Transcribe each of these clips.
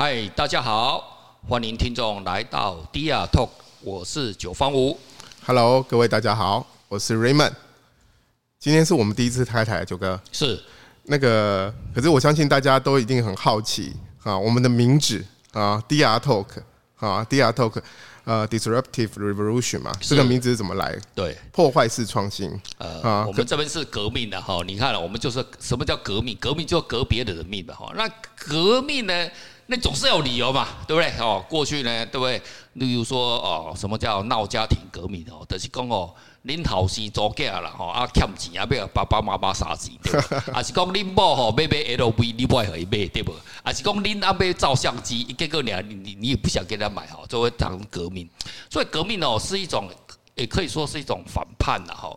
嗨，大家好，欢迎听众来到 DR Talk，我是九方五。Hello，各位大家好，我是 Raymond。今天是我们第一次开台，九哥是那个，可是我相信大家都一定很好奇啊，我们的名字啊，DR Talk 啊，DR Talk，呃，Disruptive Revolution 嘛，这个名字是怎么来？对，破坏式创新。呃，啊，我们这边是革命的哈，你看了，我们就是什么叫革命？革命就革别人的命的哈，那革命呢？那总是有理由嘛，对不对？哦，过去呢，对不对？例如说，哦，什么叫闹家庭革命哦？就是讲哦，恁后生做假了，吼啊欠钱啊，要爸爸妈妈杀钱，对不？啊是讲恁某吼要买 LV，你不爱可以买，对不？啊是讲恁阿买照相机，结果你你你也不想给他买哈，就会当革命。所以革命哦是一种。也可以说是一种反叛了哈。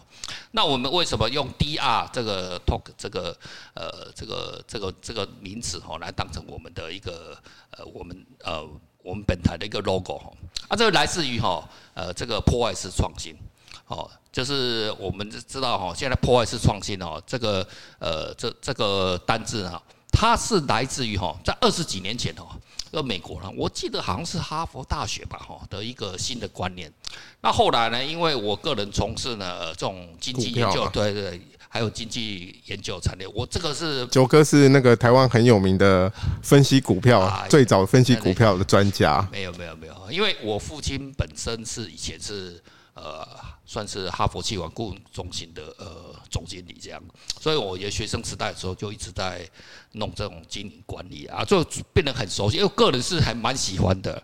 那我们为什么用 DR 这个 talk 这个呃这个这个这个名词哈来当成我们的一个呃我们呃我们本台的一个 logo 哈？啊，这个来自于哈呃这个破坏式创新，哦，就是我们知道哈，现在破坏式创新哦，这个呃这这个单字哈，它是来自于哈在二十几年前哦。呃，美国人，我记得好像是哈佛大学吧，哈的一个新的观念。那后来呢，因为我个人从事呢这种经济研究，对对，还有经济研究产业，我这个是九哥是那个台湾很有名的分析股票，最早分析股票的专家。没有没有没有，因为我父亲本身是以前是呃。算是哈佛企管顾问中心的呃总经理这样，所以我也学生时代的时候就一直在弄这种经营管理啊，就变得很熟悉，因为个人是还蛮喜欢的。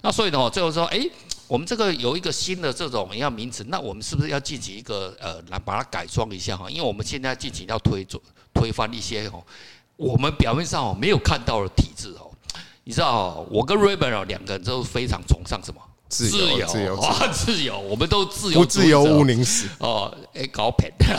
那所以呢，最后说，哎，我们这个有一个新的这种一样名词，那我们是不是要进行一个呃来把它改装一下哈？因为我们现在进行要推推翻一些哦，我们表面上哦没有看到的体制哦。你知道，我跟 Raymond 两个人都非常崇尚什么？自由，自由，哇，自由，我们都自由，不自由毋宁死哦，哎，搞偏，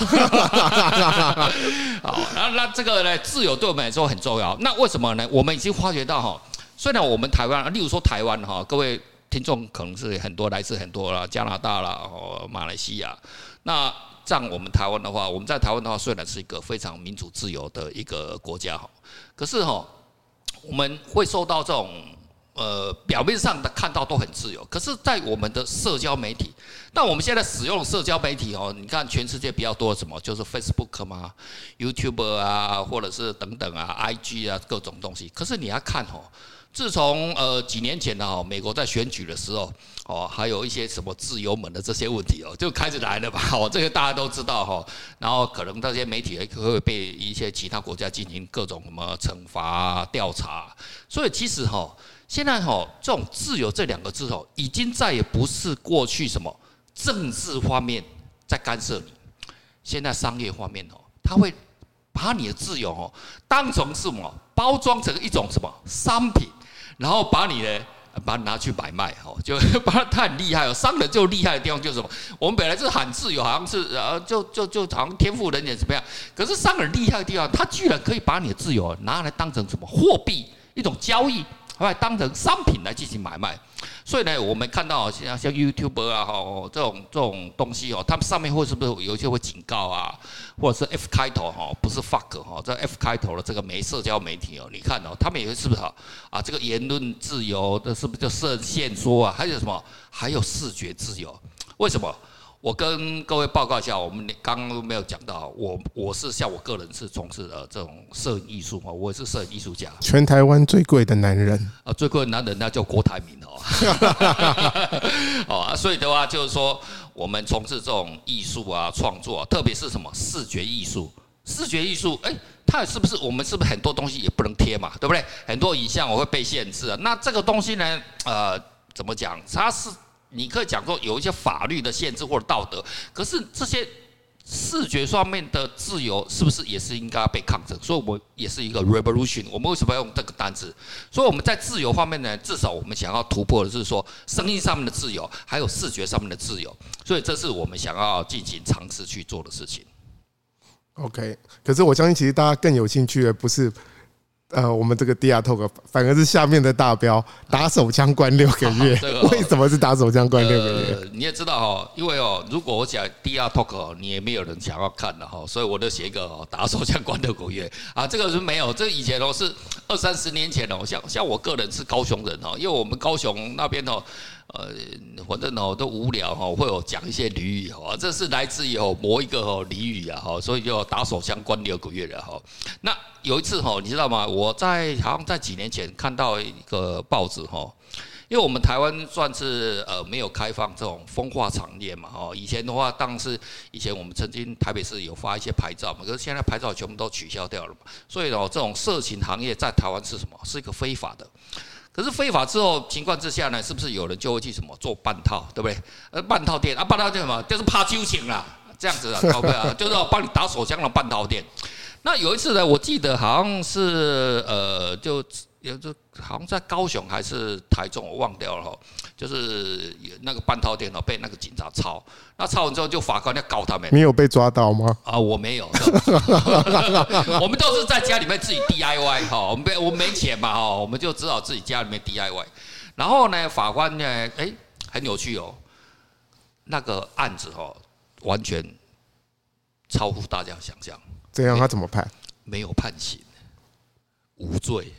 好，那那这个呢，自由对我们来说很重要。那为什么呢？我们已经发觉到哈，虽然我们台湾，例如说台湾哈，各位听众可能是很多来自很多啦，加拿大啦，哦，马来西亚。那像我们台湾的话，我们在台湾的话，虽然是一个非常民主自由的一个国家哈，可是哈，我们会受到这种。呃，表面上的看到都很自由，可是，在我们的社交媒体，那我们现在使用社交媒体哦，你看全世界比较多什么，就是 Facebook 嘛，YouTube 啊，或者是等等啊，IG 啊，各种东西。可是你要看哦，自从呃几年前呢，美国在选举的时候哦，还有一些什么自由门的这些问题哦，就开始来了吧？哦，这个大家都知道哈。然后可能这些媒体会被一些其他国家进行各种什么惩罚调查，所以其实哈。现在哈，这种自由这两个字哦，已经再也不是过去什么政治方面在干涉你，现在商业方面哦，他会把你的自由哦当成什么包装成一种什么商品，然后把你呢把你拿去买卖哦，就把它他很厉害哦，商人就厉害的地方就是什么，我们本来是喊自由，好像是呃就就就好像天赋人权怎么样，可是商人厉害的地方，他居然可以把你的自由拿来当成什么货币一种交易。后来当成商品来进行买卖，所以呢，我们看到像像 YouTube 啊，哈，这种这种东西哦，他们上面会是不是有些会警告啊，或者是 F 开头哈，不是 fuck 哈，这 F 开头的这个没社交媒体哦，你看哦，他们也是不是哈啊，这个言论自由的是不是就设限说啊？还有什么？还有视觉自由？为什么？我跟各位报告一下，我们刚刚都没有讲到，我我是像我个人是从事的这种摄影艺术嘛，我是摄影艺术家。全台湾最贵的男人啊，最贵的男人那叫郭台铭哦。哦啊，所以的话就是说，我们从事这种艺术啊创作啊，特别是什么视觉艺术，视觉艺术，哎，它是不是我们是不是很多东西也不能贴嘛，对不对？很多影像我会被限制啊。那这个东西呢，呃，怎么讲？它是。你可以讲说有一些法律的限制或者道德，可是这些视觉上面的自由是不是也是应该被抗争？所以，我也是一个 revolution。我们为什么要用这个单词？所以我们在自由方面呢，至少我们想要突破的是说，声音上面的自由，还有视觉上面的自由。所以，这是我们想要进行尝试去做的事情。OK，可是我相信，其实大家更有兴趣的不是呃，我们这个 DR Talk 反而是下面的大标，打手枪关六个月。为什么是打手枪关六个月？你也知道哈，因为哦，如果我讲 DR Talk，你也没有人想要看的哈，所以我就写一个打手枪关六个月 啊。这个是没有，这以前哦是二三十年前哦，像像我个人是高雄人哦，因为我们高雄那边哦。呃，反正哦都无聊哈，会有讲一些俚语哈，这是来自于哦某一个哦俚语啊哈，所以就打手枪关六个月了哈。那有一次哈，你知道吗？我在好像在几年前看到一个报纸哈，因为我们台湾算是呃没有开放这种风化产业嘛哈。以前的话，当时以前我们曾经台北市有发一些牌照嘛，可是现在牌照全部都取消掉了嘛，所以哦这种色情行业在台湾是什么？是一个非法的。可是非法之后情况之下呢，是不是有人就会去什么做半套，对不对？呃，半套店啊，半套店什么？就是怕揪情啦，这样子啊，搞不对啊？就是要帮你打手枪的半套店。那有一次呢，我记得好像是呃，就。也就好像在高雄还是台中，我忘掉了哈。就是那个半套电脑，被那个警察抄，那抄完之后就法官要告他们。你有被抓到吗？啊，我没有。我们都是在家里面自己 DIY 哈，我们没我们没钱嘛哈，我们就只好自己家里面 DIY。然后呢，法官呢，哎，很有趣哦，那个案子哦，完全超乎大家想象。这样他怎么判？没有判刑，无罪。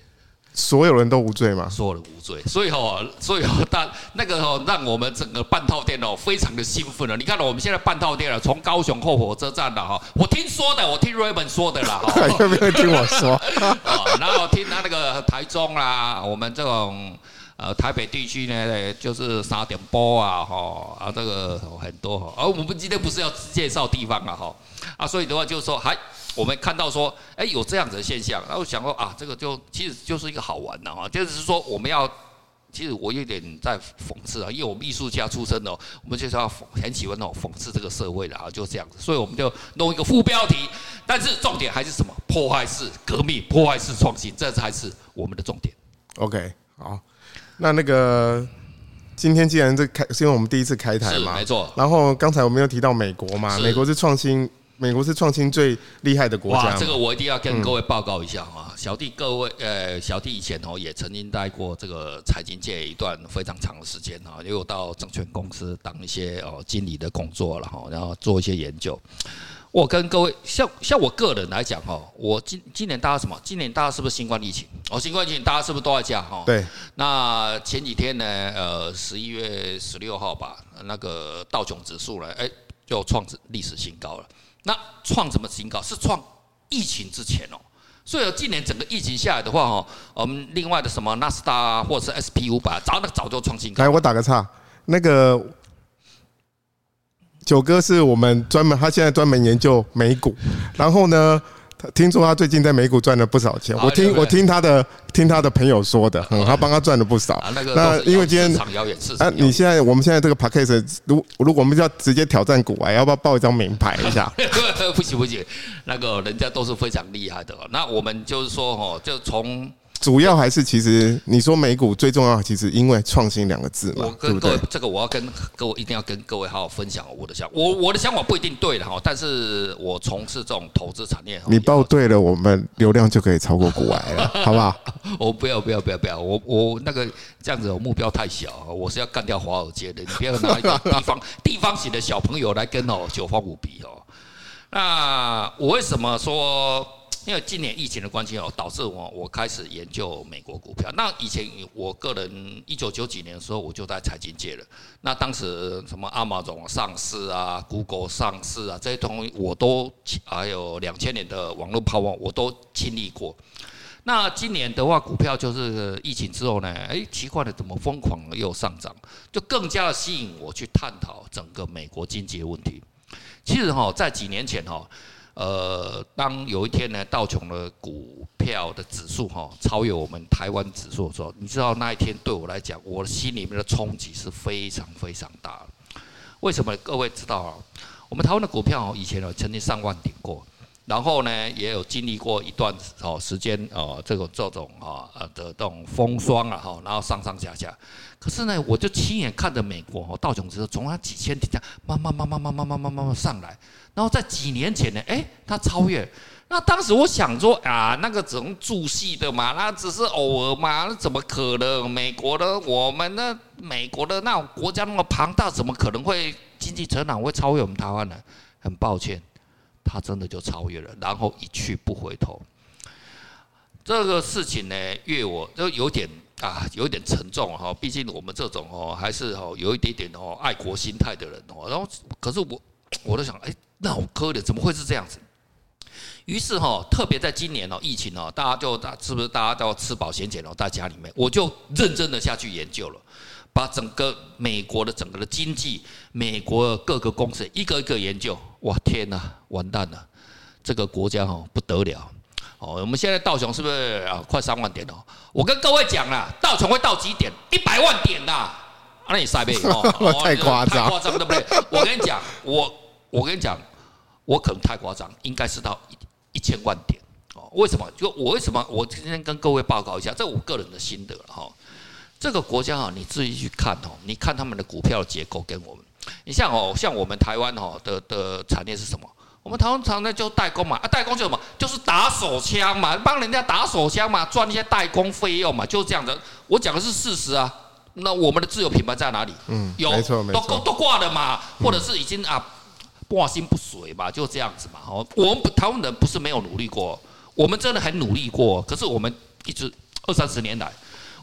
所有人都无罪吗？所有人无罪，所以哈，所以哈，但那个哈，让我们整个半套店哦，非常的兴奋了。你看到我们现在半套店了，从高雄后火车站了哈，我听说的，我听 Raymond 说的啦，有没有听我说？啊，然后听他那个台中啦，我们这种呃台北地区呢，就是三点波啊，哈啊，这个很多哈，而我们今天不是要介绍地方啊，哈啊，所以的话就是说还。我们看到说，哎，有这样子的现象，然后想说啊，这个就其实就是一个好玩的啊，就是说我们要，其实我有点在讽刺啊，因为我们艺术家出身的，我们就是要很喜欢那种讽刺这个社会的啊，就这样子，所以我们就弄一个副标题，但是重点还是什么？破坏式革命，破坏式创新，这才是我们的重点。OK，好，那那个今天既然这开是因为我们第一次开台嘛，没错。然后刚才我们又提到美国嘛，美国是创新。美国是创新最厉害的国家。哇，这个我一定要跟各位报告一下啊！小弟各位，呃，小弟以前哦也曾经待过这个财经界一段非常长的时间哈，也有到证券公司当一些哦经理的工作了哈，然后做一些研究。我跟各位，像像我个人来讲哈，我今今年大家什么？今年大家是不是新冠疫情？哦，新冠疫情大家是不是都在家哈？对。那前几天呢，呃，十一月十六号吧，那个道琼指数呢，哎，就创历史新高了。那创什么新高？是创疫情之前哦，所以今年整个疫情下来的话哦，我们另外的什么纳斯达，或者是 SP 五百，早那早就创新高。来，我打个岔，那个九哥是我们专门，他现在专门研究美股，然后呢。听说他最近在美股赚了不少钱，我听我听他的听他的朋友说的，嗯，他帮他赚了不少。那因为今天啊，你现在我们现在这个 p a c k a g e 如如果我们要直接挑战股啊，要不要报一张名牌一下？不行不行，那个人家都是非常厉害的。那我们就是说哦，就从。主要还是其实你说美股最重要，其实因为创新两个字嘛。我跟各位这个我要跟各位一定要跟各位好好分享我的想法。我我的想法不一定对的哈，但是我从事这种投资产业。你报对了，我们流量就可以超过股癌了，好不好？我不要不要不要不要，我我那个这样子我目标太小，我是要干掉华尔街的，你不要拿一个地方 地方型的小朋友来跟哦九方五比哦。那我为什么说？因为今年疫情的关系哦，导致我我开始研究美国股票。那以前我个人一九九几年的时候，我就在财经界了。那当时什么 Amazon 上市啊，Google 上市啊，这些东西我都还有两千年的网络泡沫，我都经历过。那今年的话，股票就是疫情之后呢，哎，奇怪的怎么疯狂又上涨，就更加的吸引我去探讨整个美国经济的问题。其实哈，在几年前哈。呃，当有一天呢，道琼的股票的指数哈超越我们台湾指数的时候，你知道那一天对我来讲，我的心里面的冲击是非常非常大的。为什么？各位知道啊，我们台湾的股票哦以前呢曾经上万点过，然后呢，也有经历过一段哦时间哦，这种这种啊呃的这种风霜啊哈，然后上上下下。可是呢，我就亲眼看着美国哦道琼斯从它几千点这样慢慢慢慢慢慢慢慢慢慢上来，然后在几年前呢，哎，它超越。那当时我想说啊，那个只能助戏的嘛，那只是偶尔嘛，那怎么可能？美国的我们呢，美国的那种国家那么庞大，怎么可能会经济成长会超越我们台湾呢？很抱歉。他真的就超越了，然后一去不回头。这个事情呢，越我就有点啊，有点沉重哈。毕竟我们这种哦，还是哦有一点点哦爱国心态的人哦。然后，可是我我都想，哎，那我可怜，怎么会是这样子？于是哈，特别在今年哦，疫情哦，大家就是不是大家都要吃饱闲钱哦，在家里面，我就认真的下去研究了。把整个美国的整个的经济，美国的各个公司一个一个研究，哇天哪，完蛋了，这个国家哦不得了哦。我们现在道琼是不是啊快三万点哦？我跟各位讲了，道琼会到几点？一百万点呐！那你塞呗哦，太夸张，太夸张对不对？我跟你讲，我我跟你讲，我可能太夸张，应该是到一一千万点哦。为什么？就我为什么？我今天跟各位报告一下，这我个人的心得哈。这个国家哈，你自己去看哦，你看他们的股票的结构跟我们，你像哦，像我们台湾哦的的产业是什么？我们台湾产业就代工嘛，啊，代工就什么？就是打手枪嘛，帮人家打手枪嘛，赚一些代工费用嘛，就是这样的。我讲的是事实啊。那我们的自有品牌在哪里？嗯，有，没错没错，都都挂了嘛，或者是已经啊，挂心不遂嘛，就这样子嘛。哦，我们台湾人不是没有努力过，我们真的很努力过，可是我们一直二三十年来。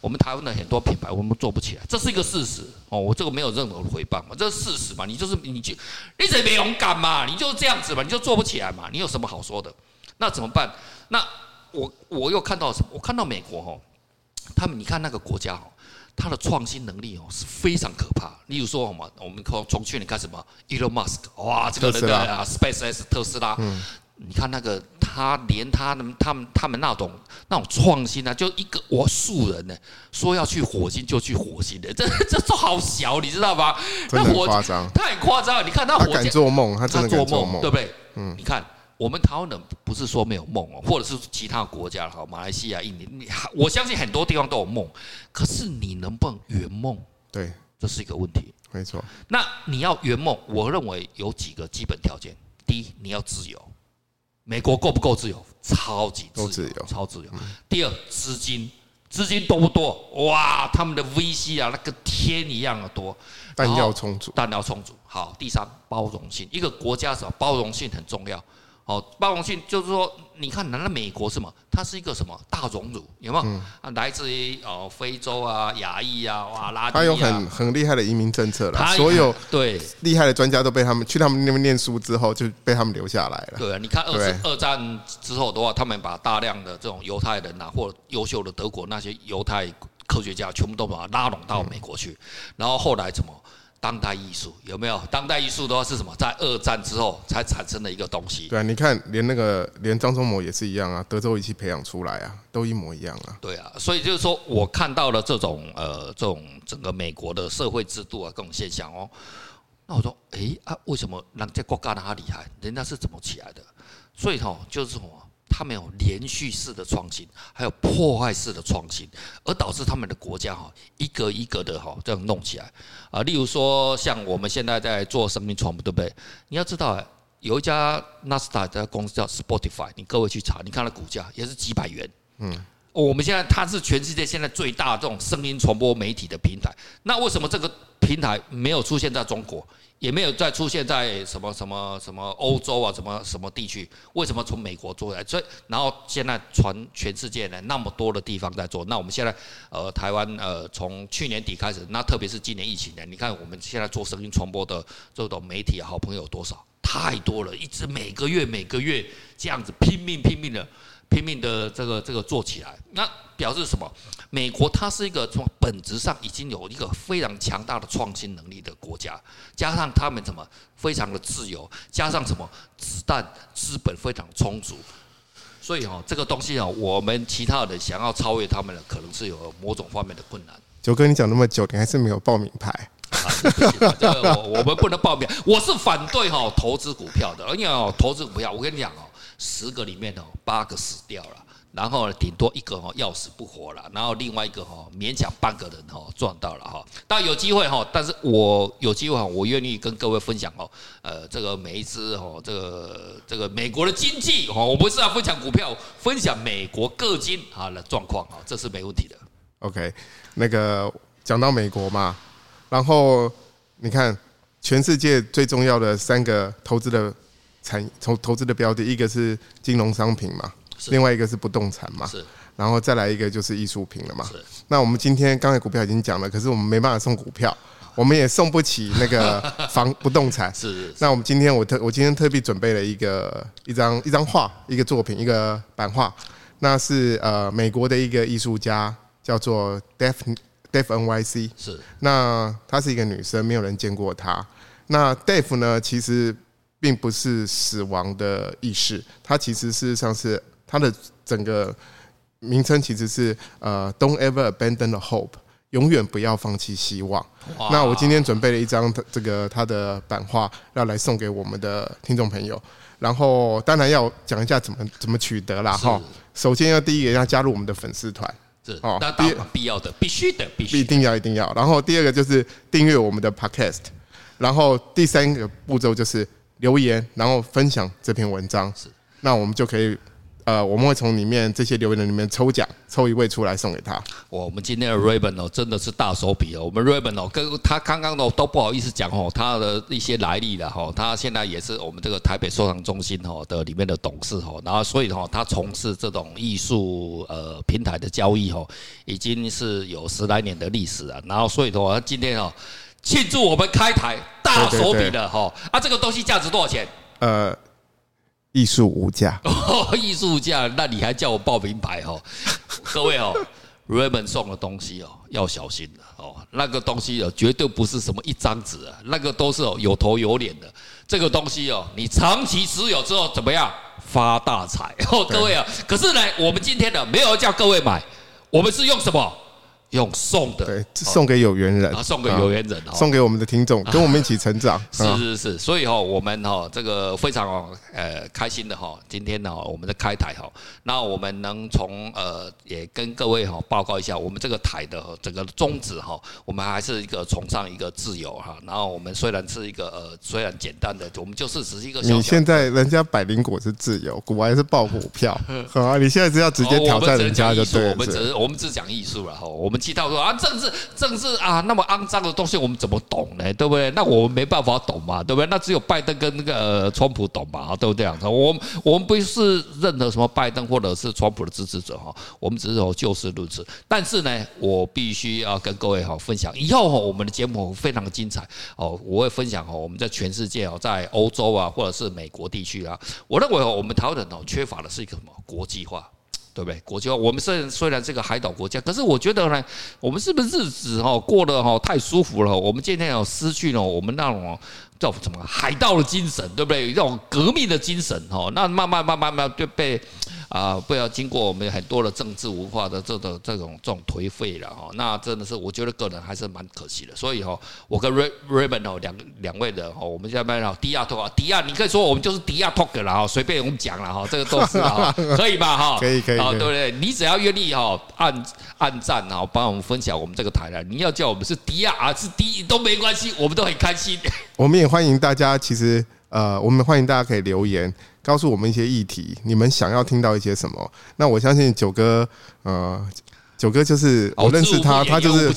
我们台湾的很多品牌，我们做不起来，这是一个事实哦。我这个没有任何的回报嘛，这是事实嘛。你就是你就你这没勇敢嘛，你就这样子嘛，你就做不起来嘛。你有什么好说的？那怎么办？那我我又看到什么？我看到美国哦，他们你看那个国家哦，它的创新能力哦是非常可怕。例如说什么，我们从从去年开始嘛，Elon Musk，哇，这个人的啊，SpaceX 特斯拉。嗯你看那个，他连他们、他们、他们那种那种创新啊，就一个我素人呢，说要去火星就去火星的，这这都好小，你知道吗？真的很夸张，他很夸张。你看他，他敢做梦，他真的做梦，对不对？嗯，你看我们台湾人不是说没有梦哦，或者是其他国家哈，马来西亚、印尼，你我相信很多地方都有梦，可是你能不能圆梦？对，这是一个问题。没错。那你要圆梦，我认为有几个基本条件：第一，你要自由。美国够不够自由？超级自由，超自由。第二，资金，资金多不多？哇，他们的 VC 啊，那个天一样的多。弹药充足，弹药充足。好，第三，包容性。一个国家什么？包容性很重要。好，包容性就是说，你看，难道美国什么？它是一个什么大熔炉？有没有？啊、嗯，来自于哦非洲啊、亚裔啊、哇拉丁、啊。它有很很厉害的移民政策了，所有 对厉害的专家都被他们去他们那边念书之后，就被他们留下来了。对啊，你看二次二战之后的话，他们把大量的这种犹太人呐、啊，或优秀的德国那些犹太科学家，全部都把他拉拢到美国去，嗯、然后后来怎么？当代艺术有没有？当代艺术的话是什么？在二战之后才产生的一个东西。对啊，你看，连那个连张忠谋也是一样啊，德州仪器培养出来啊，都一模一样啊。对啊，所以就是说我看到了这种呃这种整个美国的社会制度啊各种现象哦，那我说，哎啊，为什么人家国家那么厉害？人家是怎么起来的？所以哈，就是什么？他们有连续式的创新，还有破坏式的创新，而导致他们的国家哈一个一个的哈这样弄起来啊。例如说，像我们现在在做生命传播，对不对？你要知道，有一家纳斯达的公司叫 Spotify，你各位去查，你看它股价也是几百元。嗯，我们现在它是全世界现在最大这种声音传播媒体的平台。那为什么这个平台没有出现在中国？也没有再出现在什么什么什么欧洲啊，什么什么地区？为什么从美国做来？所以，然后现在全全世界呢，那么多的地方在做。那我们现在呃，台湾呃，从去年底开始，那特别是今年疫情呢，你看我们现在做声音传播的这种媒体好朋友多少？太多了，一直每个月每个月这样子拼命拼命的。拼命的这个这个做起来，那表示什么？美国它是一个从本质上已经有一个非常强大的创新能力的国家，加上他们什么非常的自由，加上什么子弹资本非常充足，所以哈这个东西啊，我们其他人想要超越他们的，可能是有某种方面的困难。九哥，你讲那么久，你还是没有报名牌啊？这个我我们不能报名，我是反对哈投资股票的，因为哦投资股票，我跟你讲哦。十个里面哦，八个死掉了。然后，顶多一个哦要死不活了，然后另外一个哦勉强半个人哦赚到了哈。但有机会哈，但是我有机会哈，我愿意跟各位分享哦，呃，这个每一只哦，这个这个美国的经济哦，我不是要分享股票，分享美国各经啊的状况啊，这是没问题的。OK，那个讲到美国嘛，然后你看全世界最重要的三个投资的产投投资的标的，一个是金融商品嘛。另外一个是不动产嘛，是，然后再来一个就是艺术品了嘛。是，那我们今天刚才股票已经讲了，可是我们没办法送股票，我们也送不起那个 房不动产。是，那我们今天我特我今天特别准备了一个一张一张画，一个作品，一个版画，那是呃美国的一个艺术家叫做 Def Def NYC。是，那她是一个女生，没有人见过她。那 Def 呢，其实并不是死亡的意识，它其实事实上是。它的整个名称其实是呃，Don't ever abandon the hope，永远不要放弃希望。那我今天准备了一张这个他的版画，要来送给我们的听众朋友。然后当然要讲一下怎么怎么取得啦哈。首先要第一个要加入我们的粉丝团，是哦，那当然必要的，必须的，必须一定要一定要。然后第二个就是订阅我们的 Podcast，然后第三个步骤就是留言，然后分享这篇文章。是，那我们就可以。呃，我们会从里面这些留言里面抽奖，抽一位出来送给他。我们今天的 Raymond 哦，真的是大手笔哦。我们 Raymond 哦，跟他刚刚哦都不好意思讲哦，他的一些来历了哈。他现在也是我们这个台北收藏中心哦的里面的董事哦，然后所以哈，他从事这种艺术呃平台的交易哦，已经是有十来年的历史了。然后所以说，他今天哦庆祝我们开台大手笔的哈啊，这个东西价值多少钱？呃。艺术无价，艺术无价，那你还叫我报名牌哈？各位哦，Raymond 送的东西哦，要小心的哦。那个东西哦，绝对不是什么一张纸啊，那个都是哦有头有脸的。这个东西哦，你长期持有之后怎么样？发大财哦，各位啊。可是呢，我们今天呢，没有叫各位买，我们是用什么？用送的，对，送给有缘人，啊，送给有缘人，送给我们的听众，跟我们一起成长。是是是，所以哈，我们哈这个非常哦呃开心的哈，今天呢我们的开台哈，那我们能从呃也跟各位哈报告一下，我们这个台的整个宗旨哈，我们还是一个崇尚一个自由哈，然后我们虽然是一个呃虽然简单的，我们就是只是一个。你现在人家百灵果是自由，股还是爆股票，好啊，你现在是要直接挑战人家就对了。我们只是我们只讲艺术了哈，我们。气到说啊，政治政治啊，那么肮脏的东西，我们怎么懂呢？对不对？那我们没办法懂嘛，对不对？那只有拜登跟那个川普懂嘛，对不对？我们我们不是任何什么拜登或者是川普的支持者哈，我们只是说就事论事。但是呢，我必须要跟各位哈分享，以后哈我们的节目非常精彩哦，我会分享哈我们在全世界哦，在欧洲啊或者是美国地区啊，我认为我们台湾人哦缺乏的是一个什么国际化。对不对？国家，我们虽然虽然是个海岛国家，可是我觉得呢，我们是不是日子哈过得哈太舒服了？我们渐渐有失去了我们那种叫什么海盗的精神，对不对？这种革命的精神哈，那慢慢慢慢慢就被。啊，不要经过我们很多的政治文化的这种这种这种颓废了哈，那真的是我觉得个人还是蛮可惜的。所以哈，我跟 Ray Raymond 哦两两位人哈，我们下面哦迪亚 talk 啊，迪亚你可以说我们就是迪亚 talk 了哈，随便我们讲了哈，这个都是哈，可以吧哈？可以可以，对不对？你只要愿意哈按按赞哈，帮我们分享我们这个台了。你要叫我们是迪亚啊是迪都没关系，我们都很开心。我们也欢迎大家，其实呃，我们欢迎大家可以留言。告诉我们一些议题，你们想要听到一些什么？那我相信九哥，呃，九哥就是我认识他，他就是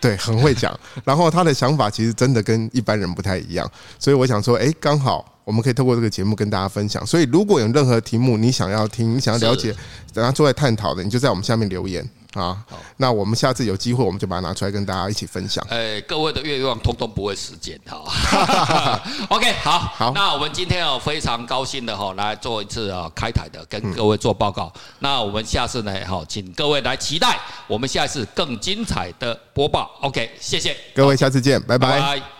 对很会讲，然后他的想法其实真的跟一般人不太一样，所以我想说，哎，刚好。我们可以透过这个节目跟大家分享，所以如果有任何题目你想要听，你想要了解，等下出来探讨的，你就在我们下面留言啊。好，那我们下次有机会，我们就把它拿出来跟大家一起分享。哎，各位的愿望通通不会实现，哈。OK，好，好，那我们今天哦非常高兴的哈来做一次啊开台的，跟各位做报告。那我们下次呢，好，请各位来期待我们下一次更精彩的播报。OK，谢谢各位，下次见，拜拜。